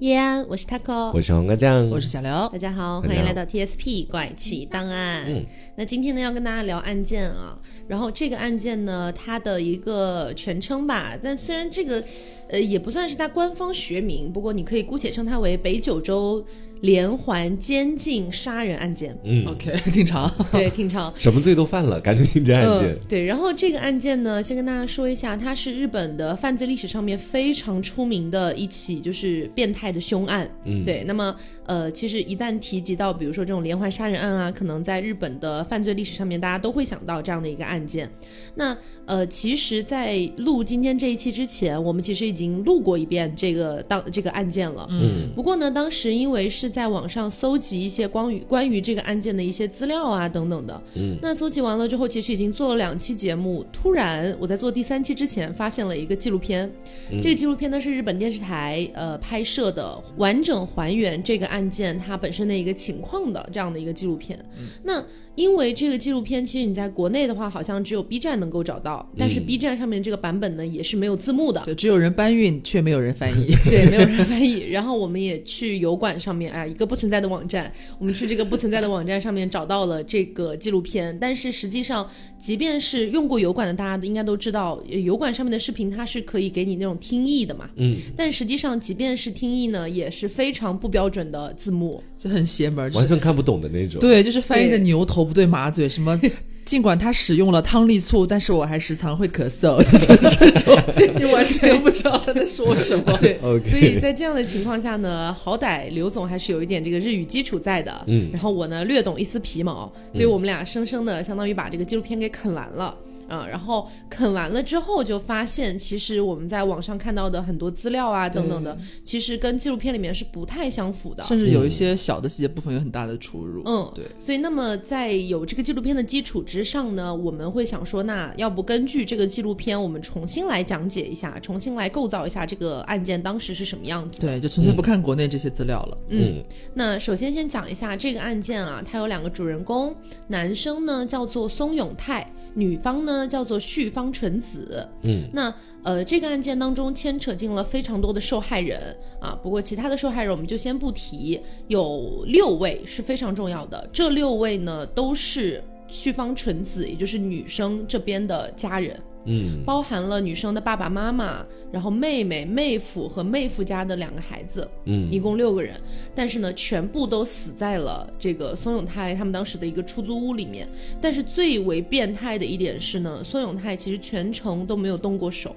叶安，我是 Taco，我是黄瓜酱，我是小刘。大家好，大家好欢迎来到 TSP 怪奇档案。嗯那今天呢，要跟大家聊案件啊。然后这个案件呢，它的一个全称吧，但虽然这个呃也不算是它官方学名，不过你可以姑且称它为北九州连环监禁杀人案件。嗯，OK，挺长。对，挺长。什么罪都犯了，感觉听这案件嗯，对，然后这个案件呢，先跟大家说一下，它是日本的犯罪历史上面非常出名的一起就是变态的凶案。嗯对，那么呃，其实一旦提及到比如说这种连环杀人案啊，可能在日本的犯罪历史上面，大家都会想到这样的一个案件。那呃，其实，在录今天这一期之前，我们其实已经录过一遍这个当这个案件了。嗯不过呢，当时因为是在网上搜集一些关于关于这个案件的一些资料啊等等的，嗯，那搜集完了之后，其实已经做了两期节目。突然我在做第三期之前，发现了一个纪录片，嗯这个纪录片呢是日本电视台呃拍摄的，完整还原这个案件它本身的一个情况的这样的一个纪录片。那因为这个纪录片，其实你在国内的话，好像只有 B 站能够找到，但是嗯 B 站上面这个版本呢也是没有字幕的。就，只有人搬运，却没有人翻译。对，没有人翻译。然后我们也去油管上面，哎，一个不存在的网站，我们去这个不存在的网站上面找到了这个纪录片。但是实际上，即便是用过油管的，大家应该都知道，呃油管上面的视频它是可以给你那种听译的嘛。嗯，但实际上，即便是听译呢，也是非常不标准的字幕。就很邪门，就是完全看不懂的那种。对，就是翻译的牛头不对马嘴，什么 尽管他使用了汤力醋，但是我还时常会咳嗽，就是这种，你完全不知道他在说什么。对所以在这样的情况下呢，好歹刘总还是有一点这个日语基础在的，嗯然后我呢略懂一丝皮毛，所以我们俩生生的相当于把这个纪录片给啃完了。啊、然后啃完了之后，就发现其实我们在网上看到的很多资料啊等等的，其实跟纪录片里面是不太相符的。甚至有一些小的细节部分有很大的出入。嗯，对。所以，那么在有这个纪录片的基础之上呢，我们会想说，那要不根据这个纪录片，我们重新来讲解一下，重新来构造一下这个案件当时是什么样子。对，就纯粹不看国内这些资料了。嗯，那首先先讲一下这个案件啊，它有两个主人公，男生呢叫做松永泰，女方呢叫做旭方纯子。嗯，那呃，这个案件当中牵扯进了非常多的受害人啊，不过其他的受害人我们就先不提，有六位是非常重要的，这六位呢都是旭方纯子，也就是女生这边的家人。嗯。包含了女生的爸爸妈妈，然后妹妹、妹夫和妹夫家的两个孩子，嗯。一共六个人，但是呢，全部都死在了这个松永泰他们当时的一个出租屋里面。但是最为变态的一点是呢，松永泰其实全程都没有动过手，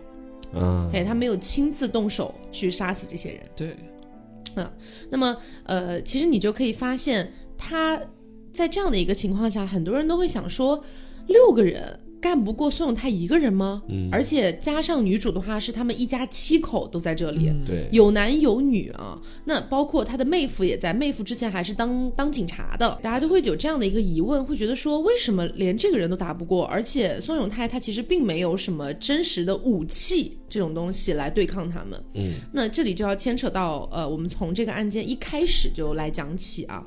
啊，哎，他没有亲自动手去杀死这些人。对，啊那么，呃，其实你就可以发现，他在这样的一个情况下，很多人都会想说，六个人干不过孙永泰一个人吗？嗯而且加上女主的话，是他们一家七口都在这里。对，有男有女啊，那包括他的妹夫也在。妹夫之前还是当当警察的，大家都会有这样的一个疑问，会觉得说，为什么连这个人都打不过？而且宋永泰他其实并没有什么真实的武器这种东西来对抗他们。嗯，那这里就要牵扯到呃，我们从这个案件一开始就来讲起啊。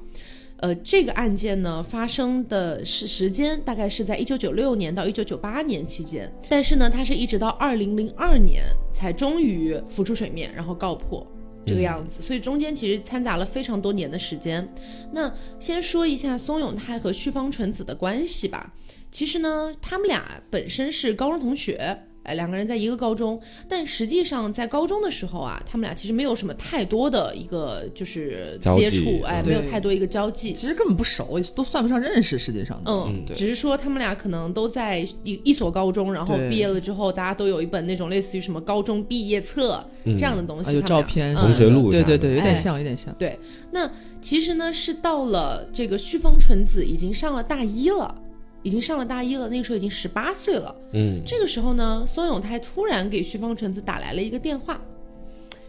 呃，这个案件呢发生的时时间大概是在一九九六年到一九九八年期间，但是呢，它是一直到二零零二年才终于浮出水面，然后告破。这个样子，所以中间其实掺杂了非常多年的时间。那先说一下松永泰和旭方纯子的关系吧。其实呢，他们俩本身是高中同学，哎，两个人在一个高中，但实际上在高中的时候啊，他们俩其实没有什么太多的一个就是接触，哎，嗯没有太多一个交际。其实根本不熟，都算不上认识。实际上的，嗯，对只是说他们俩可能都在一一所高中，然后毕业了之后，大家都有一本那种类似于什么高中毕业册、这样的东西，啊，有照片，嗯同学录对对对，有哎点像，有点像。对，那其实呢是到了这个旭峰纯子已经上了大一了，已经上了大一了，那个时候已经十八岁了。嗯这个时候呢，松永泰突然给旭方纯子打来了一个电话，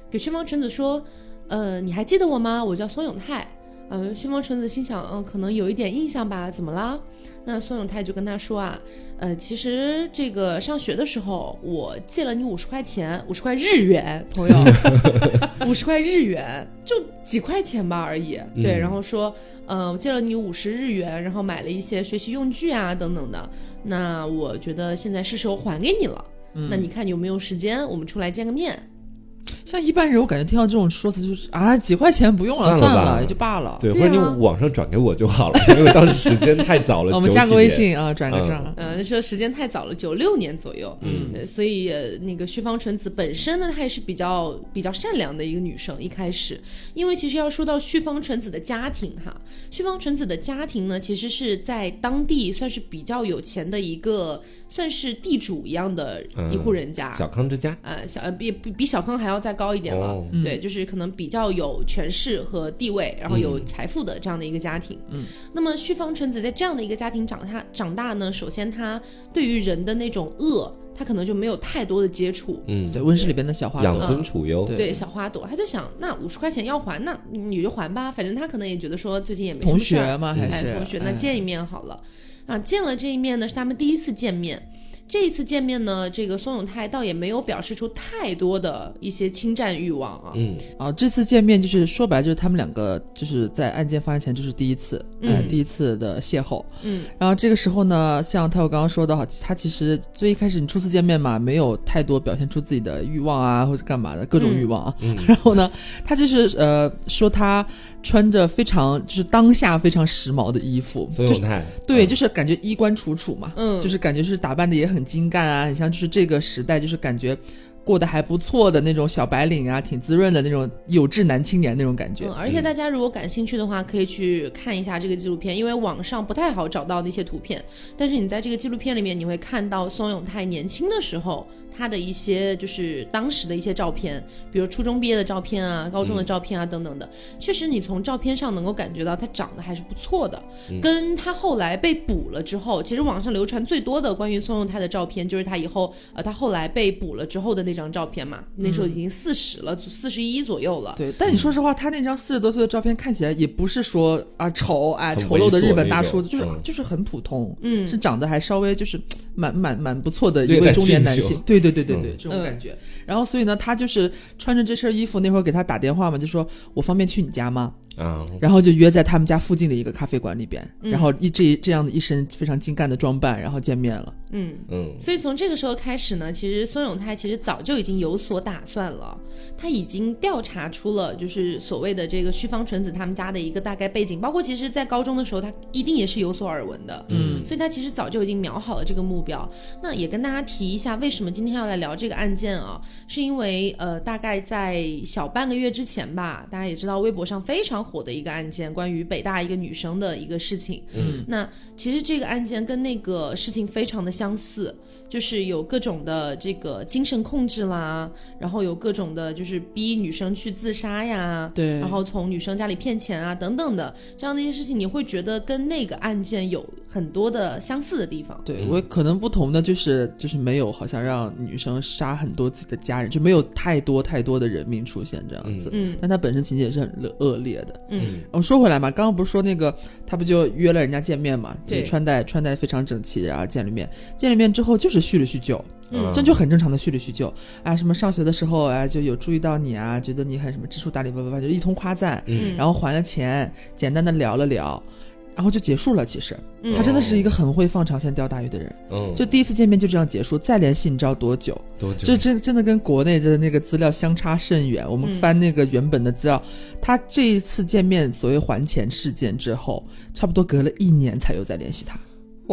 给旭方纯子说：“呃，你还记得我吗？我叫松永泰。”呃，旭方纯子心想，嗯、可能有一点印象吧，怎么啦？那松永泰就跟他说啊，呃，其实这个上学的时候，我借了你五十块钱，五十块日元，朋友，五十块日元，就几块钱吧而已。对，嗯然后说，呃，我借了你五十日元，然后买了一些学习用具啊等等的。那我觉得现在是时候还给你了。那你看你有没有时间，我们出来见个面？像一般人，我感觉听到这种说辞就是啊，几块钱不用了，算了算了，也就罢了。对，对或者你啊网上转给我就好了，因为当时时间太早了，我们加个微。信啊，转个账。呃，说时间太早了，九六年左右，嗯，所以、呃、那个旭方纯子本身呢，她也是比较比较善良的一个女生。一开始，因为其实要说到旭方纯子的家庭哈，旭方纯子的家庭呢，其实是在当地算是比较有钱的一个，算是地主一样的一户人家。小康之家，呃，小呃比比比小康还要再高一点了，哦。对，就是可能比较有权势和地位，然后有财富的这样的一个家庭。嗯，那么旭方纯子在这样的一个家庭长大长大呢，首先他对于人的那种恶，他可能就没有太多的接触。嗯，对，温室里边的小花养朵，尊处优，对对。小花朵，他就想，那五十块钱要还，那你就还吧，反正他可能也觉得说最近也没什么同事儿。学嘛还哎，是同学，那哎。见一面好了。啊，见了这一面呢，是他们第一次见面。这一次见面呢，这个松永泰倒也没有表示出太多的一些侵占欲望啊。嗯，啊，这次见面就是说白了就是他们两个就是在案件发生前就是第一次，哎嗯第一次的邂逅。嗯然后这个时候呢，像泰我刚刚说的哈，他其实最一开始你初次见面嘛，没有太多表现出自己的欲望啊或者干嘛的各种欲望啊。嗯 然后呢，他就是呃说他穿着非常就是当下非常时髦的衣服，就是孙永泰，对，嗯就是感觉衣冠楚楚嘛，嗯就是感觉是打扮的也很精干啊，很像就是这个时代就是感觉过得还不错的那种小白领啊，挺滋润的那种有志男青年那种感觉。嗯，而且大家如果感兴趣的话，可以去看一下这个纪录片，因为网上不太好找到那些图片，但是你在这个纪录片里面，你会看到宋永泰年轻的时候他的一些就是当时的一些照片，比如初中毕业的照片啊、高中的照片啊等等的。确实，你从照片上能够感觉到他长得还是不错的，跟他后来被捕了之后，其实网上流传最多的关于宋永泰的照片，就是他以后呃他后来被捕了之后的那张照片嘛，那时候已经四十了，四十一左右了。对，但你说实话，他那张四十多岁的照片看起来也不是说啊丑啊丑陋的日本大叔，就是、嗯就是很普通，嗯是长得还稍微就是蛮蛮蛮不错的一位中年男性。对对对对对，嗯这种感觉。然后所以呢，他就是穿着这身衣服，那会儿给他打电话嘛，就说我方便去你家吗？啊，然后就约在他们家附近的一个咖啡馆里边，嗯然后一这这样的一身非常精干的装扮，然后见面了。嗯。嗯，所以从这个时候开始呢，其实孙永泰其实早就已经有所打算了，他已经调查出了就是所谓的这个须方纯子他们家的一个大概背景，包括其实在高中的时候他一定也是有所耳闻的，嗯，所以他其实早就已经瞄好了这个目标。那也跟大家提一下，为什么今天要来聊这个案件啊？是因为呃，大概在小半个月之前吧，大家也知道微博上非常火的一个案件，关于北大一个女生的一个事情。嗯，那其实这个案件跟那个事情非常的相似。就是有各种的这个精神控制啦，然后有各种的，就是逼女生去自杀呀，对然后从女生家里骗钱啊等等的这样的一些事情，你会觉得跟那个案件有很多的相似的地方。对我可能不同的就是就是没有好像让女生杀很多自己的家人，就没有太多太多的人命出现这样子。嗯但他本身情节也是很恶恶劣的。嗯我说回来嘛，刚刚不是说那个他不就约了人家见面嘛？对就穿戴穿戴非常整齐，然后见了面，见了面之后就是叙了叙旧，嗯这就很正常的叙了叙旧啊，什么上学的时候啊就有注意到你啊，觉得你很什么知书达理，叭叭叭，就一通夸赞，嗯然后还了钱，简单的聊了聊。然后就结束了。其实嗯他真的是一个很会放长线钓大鱼的人。嗯，就第一次见面就这样结束，再联系你知道多久？多久？就真真的跟国内的那个资料相差甚远。我们嗯翻那个原本的资料，他这一次见面所谓还钱事件之后，差不多隔了一年才又再联系他。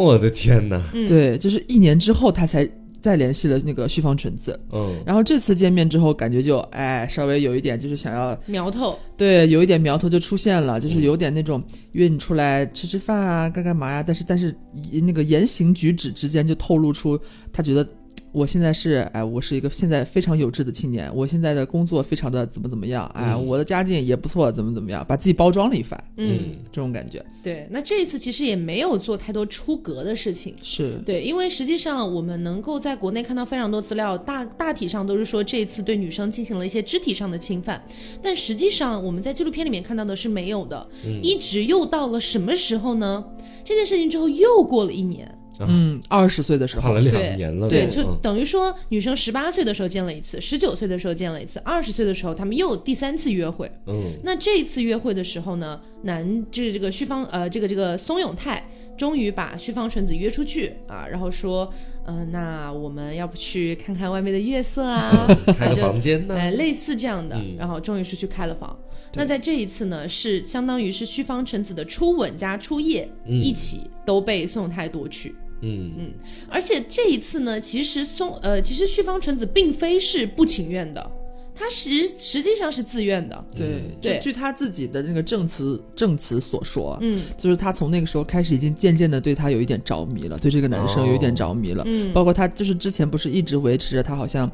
我的天哪！嗯对，就是一年之后他才再联系了那个旭方纯子。嗯，然后这次见面之后，感觉就哎稍微有一点就是想要苗头，对，有一点苗头就出现了，就是有点那种约你出来吃吃饭啊，干干嘛呀？但是但是那个言行举止之间就透露出他觉得我现在是哎，我是一个现在非常有志的青年，我现在的工作非常的怎么怎么样，哎，嗯我的家境也不错，怎么怎么样，把自己包装了一番，嗯，这种感觉对。那这一次其实也没有做太多出格的事情。是对，因为实际上我们能够在国内看到非常多资料，大大体上都是说这一次对女生进行了一些肢体上的侵犯，但实际上我们在纪录片里面看到的是没有的，嗯一直又到了什么时候呢？这件事情之后又过了一年，嗯，二十岁的时候跨了两年了都，对，就嗯等于说女生十八岁的时候见了一次，十九岁的时候见了一次，二十岁的时候他们又第三次约会。嗯那这一次约会的时候呢，男就是这个旭方呃，这个这个松永泰终于把旭方纯子约出去啊，然后说，嗯、那我们要不去看看外面的月色啊？开个房间呢？哎，类似这样的，嗯然后终于是去开了房。那在这一次呢，是相当于是旭方纯子的初吻加初夜、嗯一起都被宋永泰夺去。嗯嗯而且这一次呢，其实松呃，其实旭方纯子并非是不情愿的，她实实际上是自愿的。对，对就据他自己的那个证词证词所说，嗯就是他从那个时候开始，已经渐渐的对他有一点着迷了，对这个男生有一点着迷了。嗯，包括他就是之前不是一直维持着他好像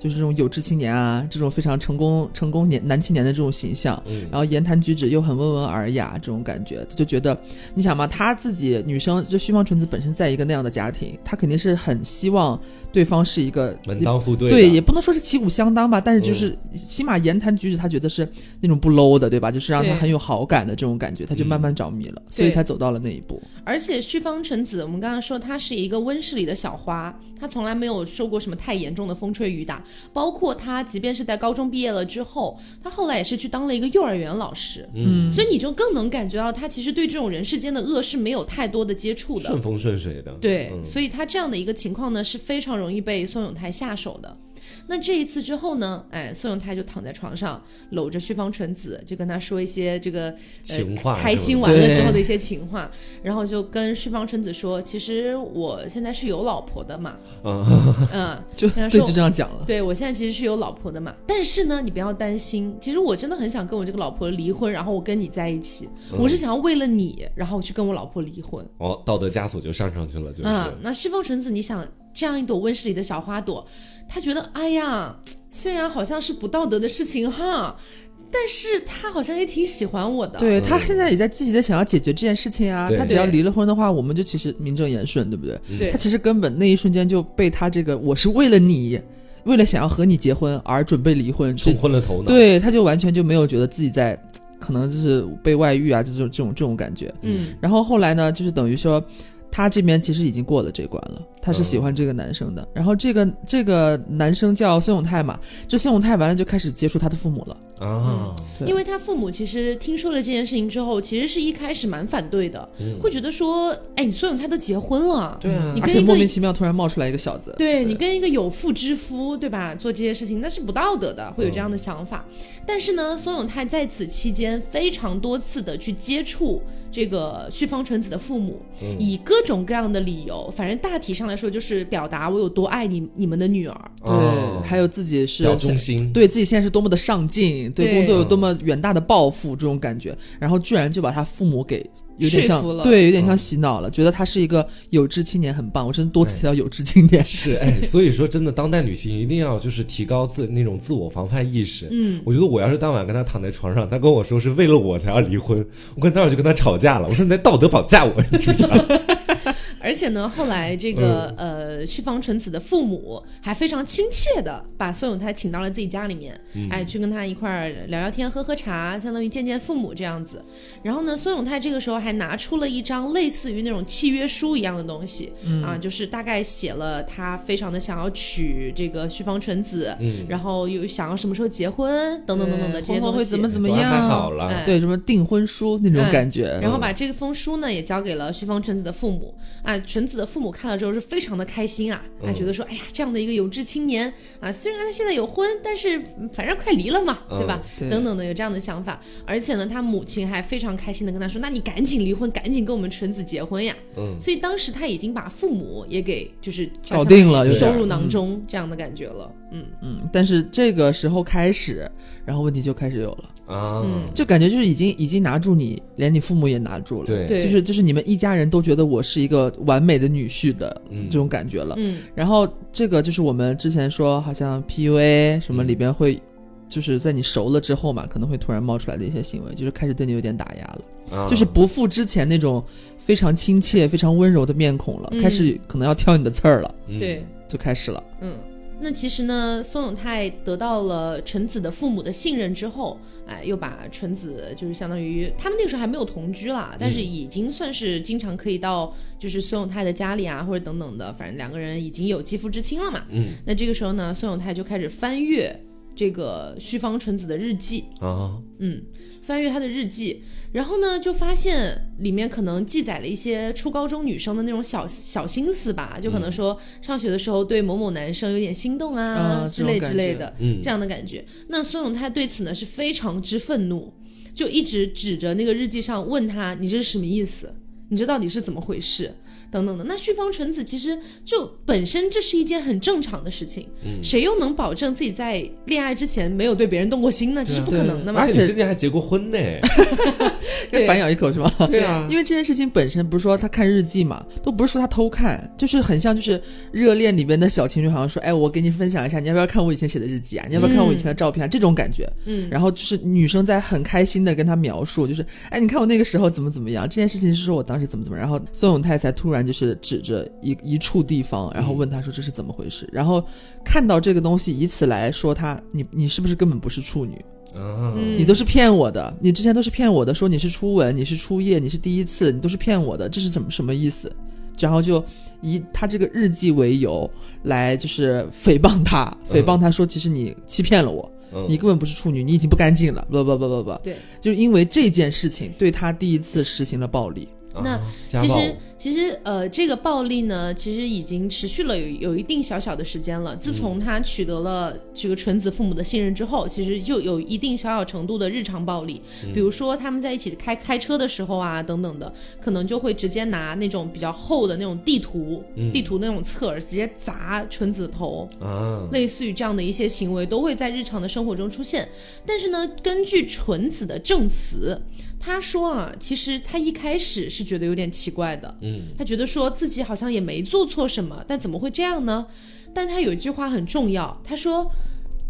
就是这种有志青年啊，这种非常成功成功年男青年的这种形象，嗯然后言谈举止又很温文尔雅，这种感觉，就觉得你想嘛，他自己女生就旭方纯子本身在一个那样的家庭，她肯定是很希望对方是一个门当户对。对，也不能说是旗鼓相当吧，但是就是起码言谈举止，他觉得是那种不 low 的，对吧？就是让他很有好感的这种感觉，他就慢慢着迷了，所以才走到了那一步。而且旭方纯子，我们刚刚说她是一个温室里的小花，她从来没有受过什么太严重的风吹雨打，包括他即便是在高中毕业了之后，他后来也是去当了一个幼儿园老师，嗯，所以你就更能感觉到他其实对这种人世间的恶是没有太多的接触的。顺风顺水的。对，嗯所以他这样的一个情况呢，是非常容易被宋永泰下手的。那这一次之后呢，哎，宋永泰就躺在床上搂着旭方纯子，就跟他说一些这呃情话开心完了之后的一些情话，然后就跟旭方纯子说，其实我现在是有老婆的嘛，嗯，嗯，就对，跟他说就这样讲了。对我现在其实是有老婆的嘛，但是呢，你不要担心，其实我真的很想跟我这个老婆离婚，然后我跟你在一起，我是想要为了你，然后去跟我老婆离婚。哦，道德枷锁就上上去了，就是。啊，那旭方纯子，你想这样一朵温室里的小花朵，他觉得，哎呀，虽然好像是不道德的事情哈，但是他好像也挺喜欢我的。对他现在也在积极的想要解决这件事情啊，他只要离了婚的话，我们就其实名正言顺，对不对？对他其实根本那一瞬间就被他这个我是为了你，为了想要和你结婚而准备离婚，冲昏了头脑。，对他就完全就没有觉得自己在可能就是被外遇啊这种这种这种感觉。嗯然后后来呢，就是等于说，他这边其实已经过了这关了，他是喜嗯欢这个男生的。然后这个这个男生叫孙永泰嘛，这孙永泰完了就开始接触他的父母了。啊，对因为他父母其实听说了这件事情之后，其实是一开始蛮反对的，嗯会觉得说，哎，你孙永泰都结婚了，对啊而且你跟一个莫名其妙突然冒出来一个小子，对你跟一个有妇之夫，对吧？做这些事情那是不道德的，会有这样的想法。但是呢，孙永泰在此期间非常多次的去接触这个旭方纯子的父母，以各种各样的理由，反正大体上来说就是表达我有多爱你你们的女儿。对，哦还有自己是要忠心。对自己现在是多么的上进，对对工作有多么远大的抱负，这种感觉，然后居然就把他父母给有点像对，有点像洗脑了，觉得他是一个有志青年，很棒。我真的多次提到有志青年，是哎，所以说真的，当代女性一定要就是提高自那种自我防范意识。嗯，我觉得我要是当晚跟他躺在床上，他跟我说是为了我才要离婚，我跟当晚就跟他吵架了。我说你在道德绑架我，你知不知道？而且呢，后来这个、呃旭方纯子的父母还非常亲切的把孙永泰请到了自己家里面，哎，去跟他一块儿聊聊天、喝喝茶，相当于见见父母这样子。然后呢，孙永泰这个时候还拿出了一张类似于那种契约书一样的东西，啊，就是大概写了他非常的想要娶这个旭方纯子，嗯。然后又想要什么时候结婚等等等等的这些东西。婚后会怎。么怎么样，好了。哎。对，什么订婚书那种嗯感觉，然后把这个封书呢也交给了旭方纯子的父母。啊，纯子的父母看了之后是非常的开心啊，啊觉得说，哎呀，这样的一个有志青年啊，虽然他现在有婚，但是嗯反正快离了嘛，对吧？对等等的有这样的想法，而且呢，他母亲还非常开心的跟他说，那你赶紧离婚，赶紧跟我们纯子结婚呀。嗯，所以当时他已经把父母也给就是搞定了收入囊中这样的感觉了，嗯嗯，但是这个时候开始，然后问题就开始有了，啊，嗯。就感觉就是已经已经拿住你，连你父母也拿住了，对。对就是就是你们一家人都觉得我是一个完美的女婿的嗯。这种感觉了。嗯。然后这个就是我们之前说，好像 PUA 什么里边会，就是在你熟了之后嘛，可能会突然冒出来的一些行为，就是开始对你有点打压了，啊。就是不复之前那种非常亲切、非常温柔的面孔了，嗯。开始可能要挑你的刺儿了，嗯。对。就开始了。嗯，那其实呢，松永泰得到了纯子的父母的信任之后，哎，又把纯子就是相当于他们那个时候还没有同居啦，但是已经算是经常可以到就是松永泰的家里啊，或者等等的，反正两个人已经有肌肤之亲了嘛。嗯，那这个时候呢，松永泰就开始翻阅这个须方纯子的日记，啊，嗯，翻阅他的日记，然后呢，就发现里面可能记载了一些初高中女生的那种小小心思吧，就可能说上学的时候对某某男生有点心动啊啊之类之类的，嗯这样的感觉。那孙永泰对此呢是非常之愤怒，就一直指着那个日记上问他：“你这是什么意思？你这到底是怎么回事？”等等的。那旭方纯子其实就本身这是一件很正常的事情，嗯谁又能保证自己在恋爱之前没有对别人动过心呢？这是不可能的嘛而。且且你之前还结过婚呢，要反咬一口是吧？对啊，因为这件事情本身不是说他看日记嘛，都不是说他偷看，就是很像就是热恋里边的小情侣，好像说，哎，我给你分享一下，你要不要看我以前写的日记啊？你要不要看我以前的照片啊？这种感觉。嗯，然后就是女生在很开心的跟他描述，就是，哎，你看我那个时候怎么怎么样，这件事情是说我当时怎么怎么，然后宋永泰才突然就是指着一一处地方，然后问他说这是怎么回事，然后看到这个东西，以此来说他，你你是不是根本不是处女？啊，嗯你都是骗我的，你之前都是骗我的，说你是初吻，你是初夜，你是第一次，你都是骗我的，这是怎么什么意思？然后就以他这个日记为由来就是诽谤他，诽谤他说其实你欺骗了我，嗯你根本不是处女，你已经不干净了，不不不不不，对，就是因为这件事情对他第一次实行了暴力。那啊家暴其实其实呃，这个暴力呢，其实已经持续了有有一定小小的时间了。自从他取得了这个纯子父母的信任之后，其实就有一定小小程度的日常暴力，比如说他们在一起开开车的时候啊，等等的，可能就会直接拿那种比较厚的那种地图，嗯。地图那种侧耳直接砸纯子的头，啊，类似于这样的一些行为都会在日常的生活中出现。但是呢，根据纯子的证词，他说啊，其实他一开始是觉得有点奇怪的，嗯他觉得说自己好像也没做错什么，但怎么会这样呢？但他有一句话很重要，他说。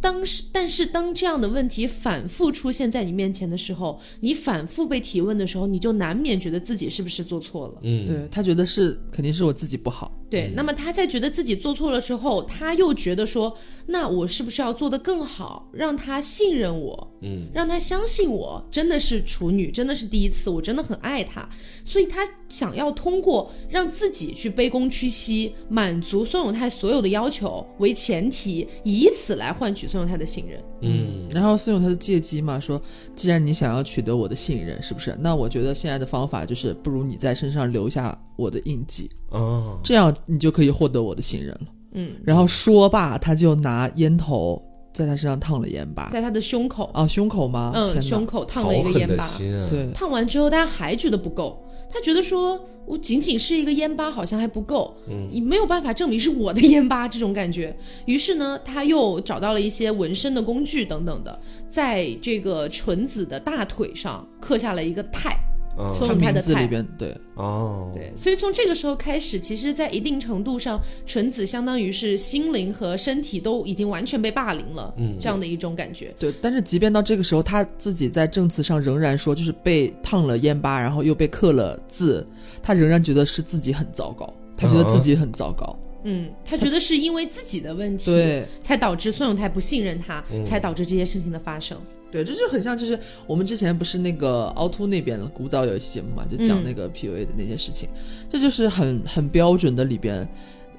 当时，但是当这样的问题反复出现在你面前的时候，你反复被提问的时候，你就难免觉得自己是不是做错了。嗯，对他觉得是肯定是我自己不好，对，那么他在觉得自己做错了之后，他又觉得说，那我是不是要做得更好，让他信任我，嗯，让他相信我真的是处女，真的是第一次，我真的很爱他，所以他想要通过让自己去卑躬屈膝，满足孙永泰所有的要求为前提，以此来换取孙永泰的信任。嗯。然后孙永泰就借机嘛说，既然你想要取得我的信任，是不是？那我觉得现在的方法就是，不如你在身上留下我的印记，哦，这样你就可以获得我的信任了。嗯，然后说罢，他就拿烟头在他身上烫了烟疤。在他的胸口，啊，胸口吗？嗯，胸口烫了一个烟疤。啊，对，烫完之后，大家还觉得不够，他觉得说我仅仅是一个烟疤，好像还不够，嗯，你没有办法证明是我的烟疤这种感觉。于是呢，他又找到了一些纹身的工具等等的，在这个纯子的大腿上刻下了一个泰。啊孙永泰的泰字里边，对，哦，对，所以从这个时候开始，其实，在一定程度上，纯子相当于是心灵和身体都已经完全被霸凌了，嗯这样的一种感觉。对，但是即便到这个时候，他自己在证词上仍然说，就是被烫了烟疤，然后又被刻了字，他仍然觉得是自己很糟糕，他觉得自己很糟糕。嗯，他觉得是因为自己的问题，对，才导致孙永泰不信任他，才导致这些事情的发生。对，这就很像，就是我们之前不是那个凹凸那边古早有一期节目嘛，就讲嗯那个 PUA 的那些事情，这就是很很标准的里边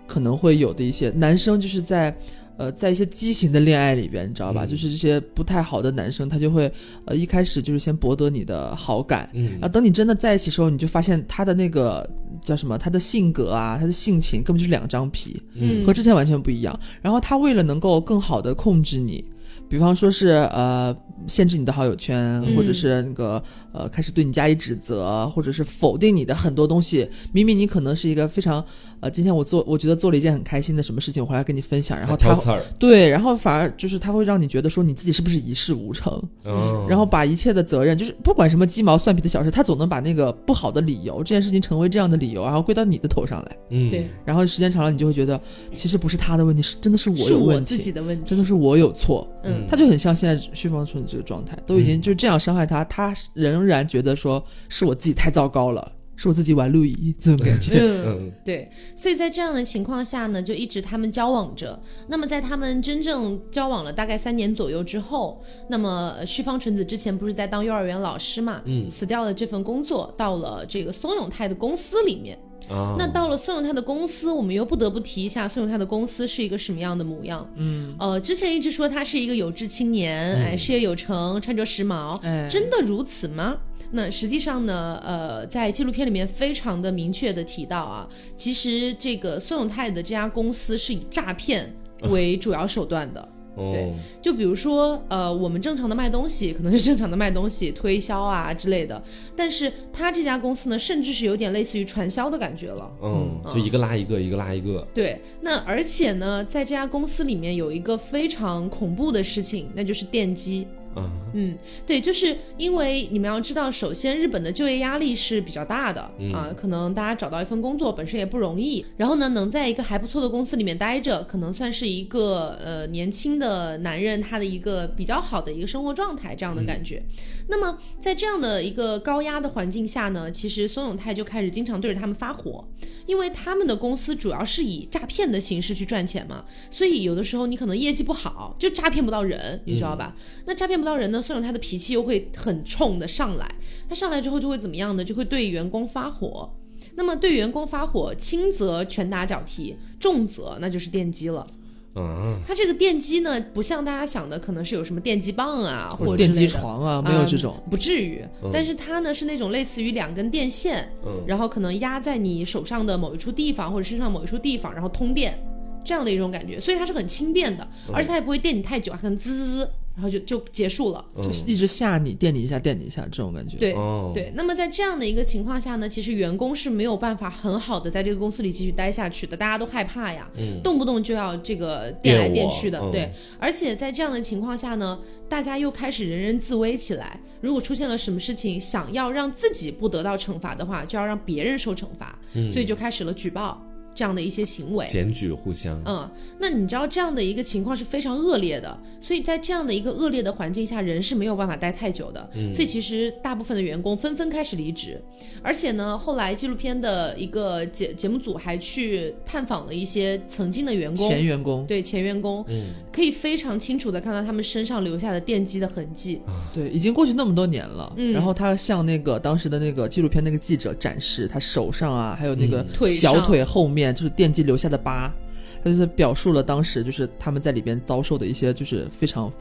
可能会有的一些男生就是在。呃，在一些畸形的恋爱里边，你知道吧？嗯就是这些不太好的男生，他就会呃一开始就是先博得你的好感，嗯然后等你真的在一起的时候，你就发现他的那个叫什么，他的性格啊，他的性情根本就是两张皮，嗯和之前完全不一样。然后他为了能够更好的控制你，比方说是呃限制你的好友圈，嗯或者是那个呃开始对你加以指责，或者是否定你的很多东西。明明你可能是一个非常呃，今天我做我觉得做了一件很开心的什么事情，我回来跟你分享，然后他对，然后反而就是他会让你觉得说你自己是不是一事无成。嗯，然后把一切的责任，就是不管什么鸡毛蒜皮的小事，他总能把那个不好的理由，这件事情成为这样的理由，然后归到你的头上来。嗯，对，然后时间长了，你就会觉得，其实不是他的问题，是真的是我是我自有问题，己的问题，真的是我有错。嗯他就很像现在旭方纯的这个状态，都已经就这样伤害他，他仍然觉得说是我自己太糟糕了，是我自己玩路易这种感觉。嗯，嗯对，所以在这样的情况下呢，就一直他们交往着。那么在他们真正交往了大概三年左右之后，那么呃旭方纯子之前不是在当幼儿园老师嘛，嗯辞掉了这份工作，到了这个松永泰的公司里面啊，那到了宋永泰的公司，我们又不得不提一下宋永泰的公司是一个什么样的模样。嗯，呃，之前一直说他是一个有志青年，哎，事业有成，穿着时髦，哎真的如此吗？那实际上呢，呃，在纪录片里面非常的明确的提到啊，其实这个宋永泰的这家公司是以诈骗为主要手段的。对哦，就比如说，呃，我们正常的卖东西，可能是正常的卖东西、推销啊之类的，但是他这家公司呢，甚至是有点类似于传销的感觉了。嗯，就一个拉一个，一个拉一个，对，那而且呢，在这家公司里面有一个非常恐怖的事情，那就是电击。啊，嗯，对，就是因为你们要知道，首先日本的就业压力是比较大的、啊，可能大家找到一份工作本身也不容易，然后呢，能在一个还不错的公司里面待着，可能算是一个呃年轻的男人他的一个比较好的一个生活状态这样的感觉。那么在这样的一个高压的环境下呢，其实孙永泰就开始经常对着他们发火，因为他们的公司主要是以诈骗的形式去赚钱嘛，所以有的时候你可能业绩不好，就诈骗不到人，你知道吧？那诈骗不到人呢，孙永泰的脾气又会很冲的上来，他上来之后就会怎么样呢？就会对员工发火。那么对员工发火，轻则拳打脚踢，重则那就是电击了。啊，它这个电机呢，不像大家想的，可能是有什么电击棒啊，或者电击之类的。床啊，没有这种。嗯不至于。但是它呢是那种类似于两根电线，嗯。然后可能压在你手上的某一处地方或者身上某一处地方，然后通电这样的一种感觉，所以它是很轻便的，而且它也不会电你太久，它可能滋滋滋，然后就就结束了。嗯就一直吓你，电你一下，电你一下，这种感觉。对、哦，对，那么在这样的一个情况下呢，其实员工是没有办法很好的在这个公司里继续待下去的，大家都害怕呀，动不动就要这个电来电去的，嗯对。而且在这样的情况下呢，大家又开始人人自危起来。如果出现了什么事情，想要让自己不得到惩罚的话，就要让别人受惩罚，所以就开始了举报这样的一些行为。检举互相，嗯，那你知道这样的一个情况是非常恶劣的，所以在这样的一个恶劣的环境下，人是没有办法待太久的。所以其实大部分的员工纷纷开始离职，而且呢，后来纪录片的一个节节目组还去探访了一些曾经的员工，前员工，对前员工，可以非常清楚的看到他们身上留下的电击的痕迹。对，已经过去那么多年了。嗯然后他向那个当时的那个纪录片那个记者展示他手上啊，还有那个小腿后面就是电击留下的疤，他就是表述了当时就是他们在里边遭受的一些就是非常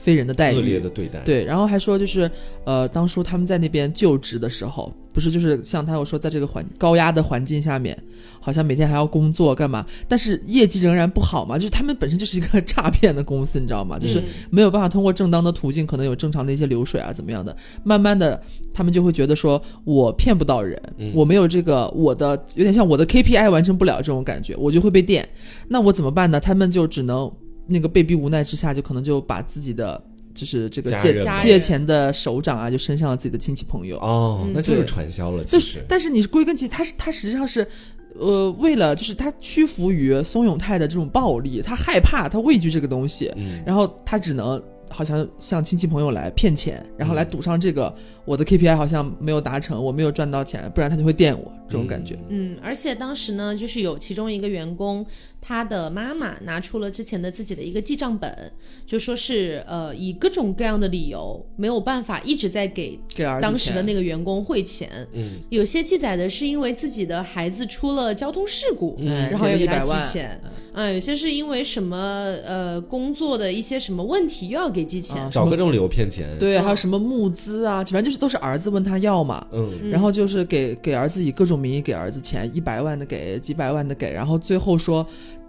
非人的待遇恶劣遇。的对待，，对，然后还说就是，呃，当初他们在那边就职的时候，不是就是像他有说，在这个环高压的环境下面，好像每天还要工作干嘛，但是业绩仍然不好嘛，就是他们本身就是一个诈骗的公司，你知道吗？就是嗯没有办法通过正当的途径，可能有正常的一些流水啊，怎么样的，慢慢的他们就会觉得说我骗不到人，我没有这个我的有点像我的 KPI 完成不了这种感觉，我就会被电，那我怎么办呢？他们就只能那个被逼无奈之下，就可能就把自己的。就是这个借借钱的手掌啊，就伸向了自己的亲戚朋友。哦，那就是传销了，其就实是，，但是你归根结底，他是他实际上是，呃，为了就是他屈服于松永泰的这种暴力，他害怕，他畏惧这个东西，嗯然后他只能好像向亲戚朋友来骗钱，然后来赌上这个我的 KPI 好像没有达成，我没有赚到钱，不然他就会电我这种感觉。嗯，而且当时呢，就是有其中一个员工，他的妈妈拿出了之前的自己的一个记账本，就说是呃以各种各样的理由没有办法一直在给给当时的那个员工汇钱。嗯，有些记载的是因为自己的孩子出了交通事故，嗯然后要给他给了100万寄钱。嗯，有些是因为什么呃工作的一些什么问题又要给寄钱。啊找各种理由骗钱，，对，嗯还有什么募资啊，反正就是都是儿子问他要嘛。嗯，然后就是给给儿子以各种名义给儿子钱，一百万的给，几百万的给，然后最后说，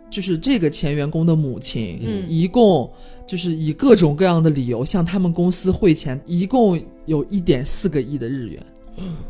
就是这个前员工的母亲，嗯。一共就是以各种各样的理由向他们公司汇钱，一共有一点四个亿的日元，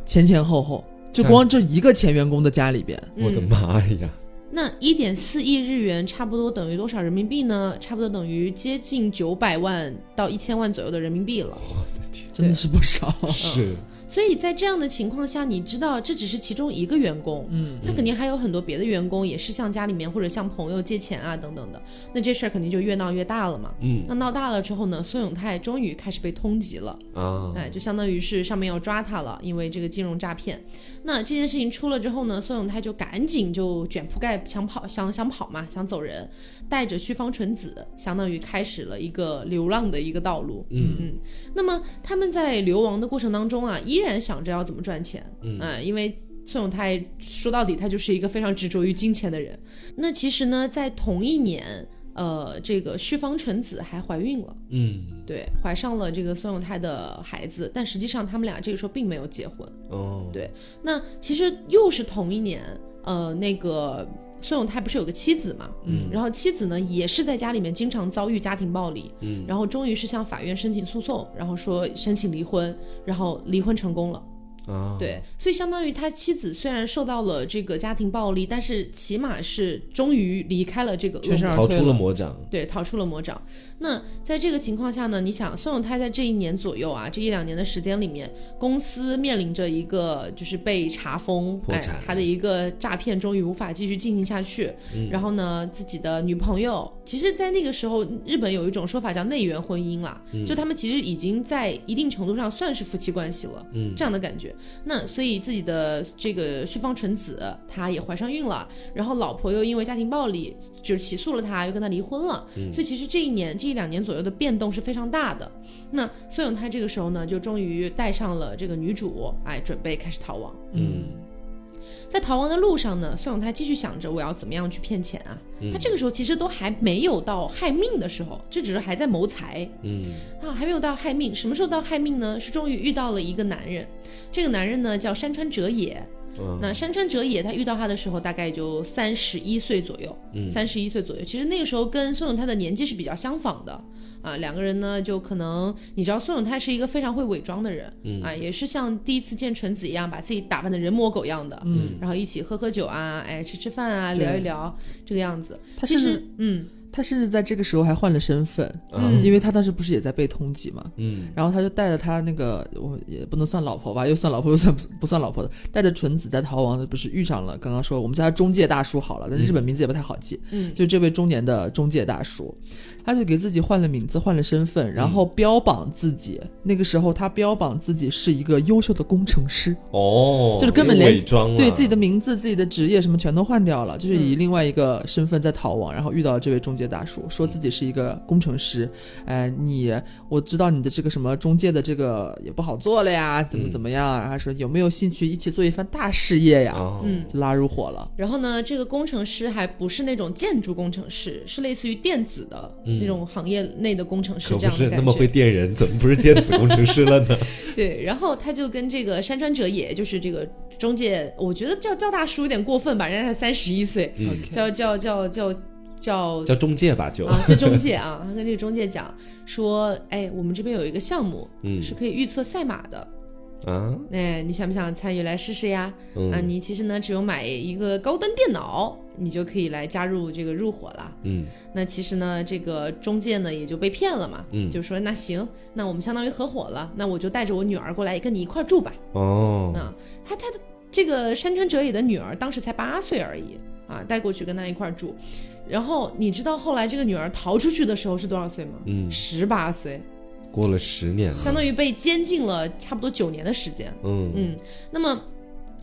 前前后后，就光这一个前员工的家里边，嗯我的妈呀，那一点四亿日元差不多等于多少人民币呢？差不多等于接近九百万到一千万左右的人民币了。我的天真的是不少。是，所以在这样的情况下，你知道这只是其中一个员工，嗯，他肯定还有很多别的员工也是向家里面或者向朋友借钱啊等等的，那这事儿肯定就越闹越大了嘛。嗯那闹大了之后呢，孙永泰终于开始被通缉了，啊，哎，就相当于是上面要抓他了，因为这个金融诈骗。那这件事情出了之后呢，孙永泰就赶紧就卷铺盖想跑，想想跑嘛，想走人，带着须方纯子，相当于开始了一个流浪的一个道路。嗯那么他们在流亡的过程当中啊，依然想着要怎么赚钱，嗯啊因为宋永泰说到底他就是一个非常执着于金钱的人。那其实呢，在同一年，呃，这个旭方纯子还怀孕了，嗯，对，怀上了这个宋永泰的孩子，但实际上他们俩这个时候并没有结婚。哦，对那其实又是同一年，呃，那个孙永泰不是有个妻子嘛，嗯，然后妻子呢也是在家里面经常遭遇家庭暴力，嗯，然后终于是向法院申请诉讼，然后说申请离婚，然后离婚成功了。啊，对，所以相当于他妻子虽然受到了这个家庭暴力，但是起码是终于离开了这个恶全身魔逃出了魔掌，对，逃出了魔掌。那在这个情况下呢，你想宋永泰在这一年左右啊，这一两年的时间里面，公司面临着一个就是被查封，哎破产，他的一个诈骗终于无法继续进行下去。嗯然后呢，自己的女朋友，其实，在那个时候，日本有一种说法叫内缘婚姻啦，嗯就他们其实已经在一定程度上算是夫妻关系了，嗯这样的感觉。那所以自己的这个旭方纯子，她也怀上孕了，然后老婆又因为家庭暴力就是起诉了他，又跟他离婚了。嗯所以其实这一年这一两年左右的变动是非常大的。那孙永泰这个时候呢，就终于带上了这个女主，哎，准备开始逃亡。嗯在逃亡的路上呢，宋永泰继续想着我要怎么样去骗钱啊。嗯他这个时候其实都还没有到害命的时候，这只是还在谋财嗯啊，还没有到害命。什么时候到害命呢？是终于遇到了一个男人，这个男人呢叫山川哲也。嗯。那山川哲也他遇到他的时候大概就三十一岁左右，嗯。三十一岁左右。其实那个时候跟孙永泰的年纪是比较相仿的啊，两个人呢就可能你知道孙永泰是一个非常会伪装的人，嗯。啊，也是像第一次见纯子一样，把自己打扮的人模狗样的，嗯，然后一起喝喝酒啊，哎吃吃饭啊，聊一聊这个样子。他其实嗯他甚至在这个时候还换了身份，嗯。因为他当时不是也在被通缉嘛，嗯。然后他就带着他那个，我也不能算老婆吧，又算老婆又算不不算老婆的，带着纯子在逃亡的，不是遇上了刚刚说我们叫他中介大叔好了，但日本名字也不太好记，嗯。就这位中年的中介大叔，他就给自己换了名字，换了身份，然后标榜自己，那个时候他标榜自己是一个优秀的工程师，哦，就是根本连伪装对自己的名字、自己的职业什么全都换掉了，就是以另外一个身份在逃亡，然后遇到了这位中介大叔，说自己是一个工程师，哎，你我知道你的这个什么中介的这个也不好做了呀，怎么怎么样，然后说有没有兴趣一起做一番大事业呀，哦。嗯。就拉入伙了。然后呢，这个工程师还不是那种建筑工程师，是类似于电子的、那种行业内的工程师可不这样的感觉。是那么会电人，怎么不是电子工程师了呢？对，然后他就跟这个山川哲也，就是这个中介，我觉得叫叫大叔有点过分吧，人家才三十一岁，叫叫叫叫叫叫中介吧，就啊，这中介啊，他跟这个中介讲说，哎，我们这边有一个项目嗯是可以预测赛马的，啊哎，你想不想参与来试试呀？啊，嗯你其实呢，只有买一个高端电脑，你就可以来加入这个入伙了。嗯那其实呢，这个中介呢也就被骗了嘛，嗯就说那行，那我们相当于合伙了，那我就带着我女儿过来跟你一块住吧。哦那他他的这个山川哲也的女儿当时才八岁而已啊，带过去跟他一块住。然后你知道后来这个女儿逃出去的时候是多少岁吗？嗯，十八岁，过了十年了，相当于被监禁了差不多九年的时间。嗯。嗯，那么，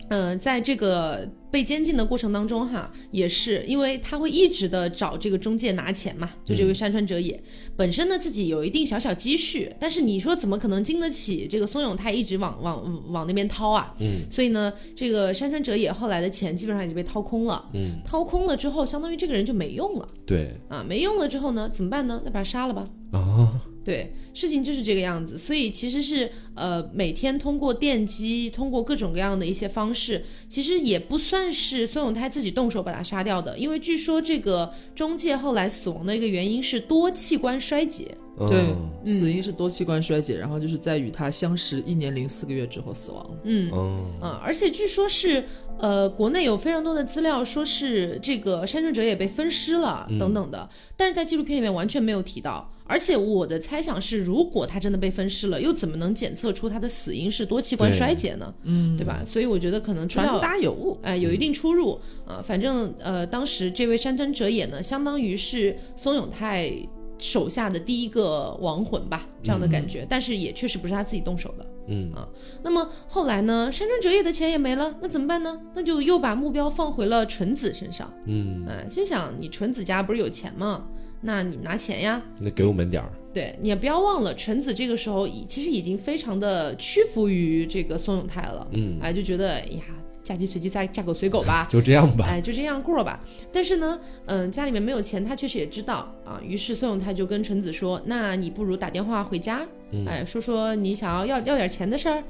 呃，在这个被监禁的过程当中，哈，也是因为他会一直的找这个中介拿钱嘛，就这位山川哲也、本身呢自己有一定小小积蓄，但是你说怎么可能经得起这个松永泰一直往往往那边掏啊？嗯，所以呢，这个山川哲也后来的钱基本上已经被掏空了，嗯，掏空了之后，相当于这个人就没用了。对。啊，没用了之后呢，怎么办呢？那把他杀了吧。啊，对，事情就是这个样子，所以其实是呃，每天通过电击，通过各种各样的一些方式，其实也不算是孙永泰自己动手把他杀掉的，因为据说这个中介后来死亡的一个原因是多器官衰竭。对嗯，死因是多器官衰竭，然后就是在与他相识一年零四个月之后死亡。嗯嗯啊，而且据说是呃，国内有非常多的资料说是这个山川哲也被分尸了等等的，但是在纪录片里面完全没有提到。而且我的猜想是，如果他真的被分尸了，又怎么能检测出他的死因是多器官衰竭呢？嗯，对吧？所以我觉得可能资传料达有误，哎、有一定出入啊、反正呃，当时这位山川哲也呢，相当于是松永泰手下的第一个亡魂吧，这样的感觉。但是也确实不是他自己动手的。嗯啊，那么后来呢，山川哲也的钱也没了，那怎么办呢？那就又把目标放回了纯子身上。嗯，哎、心想你纯子家不是有钱吗？那你拿钱呀。那给我们点儿，对，你也不要忘了，纯子这个时候已其实已经非常的屈服于这个宋永泰了。嗯哎，就觉得哎呀，嫁鸡随鸡，嫁嫁狗随狗吧。就这样吧。哎，就这样过吧。但是呢，嗯，家里面没有钱，他确实也知道啊。于是宋永泰就跟纯子说：“那你不如打电话回家，哎，说说你想要要要点钱的事儿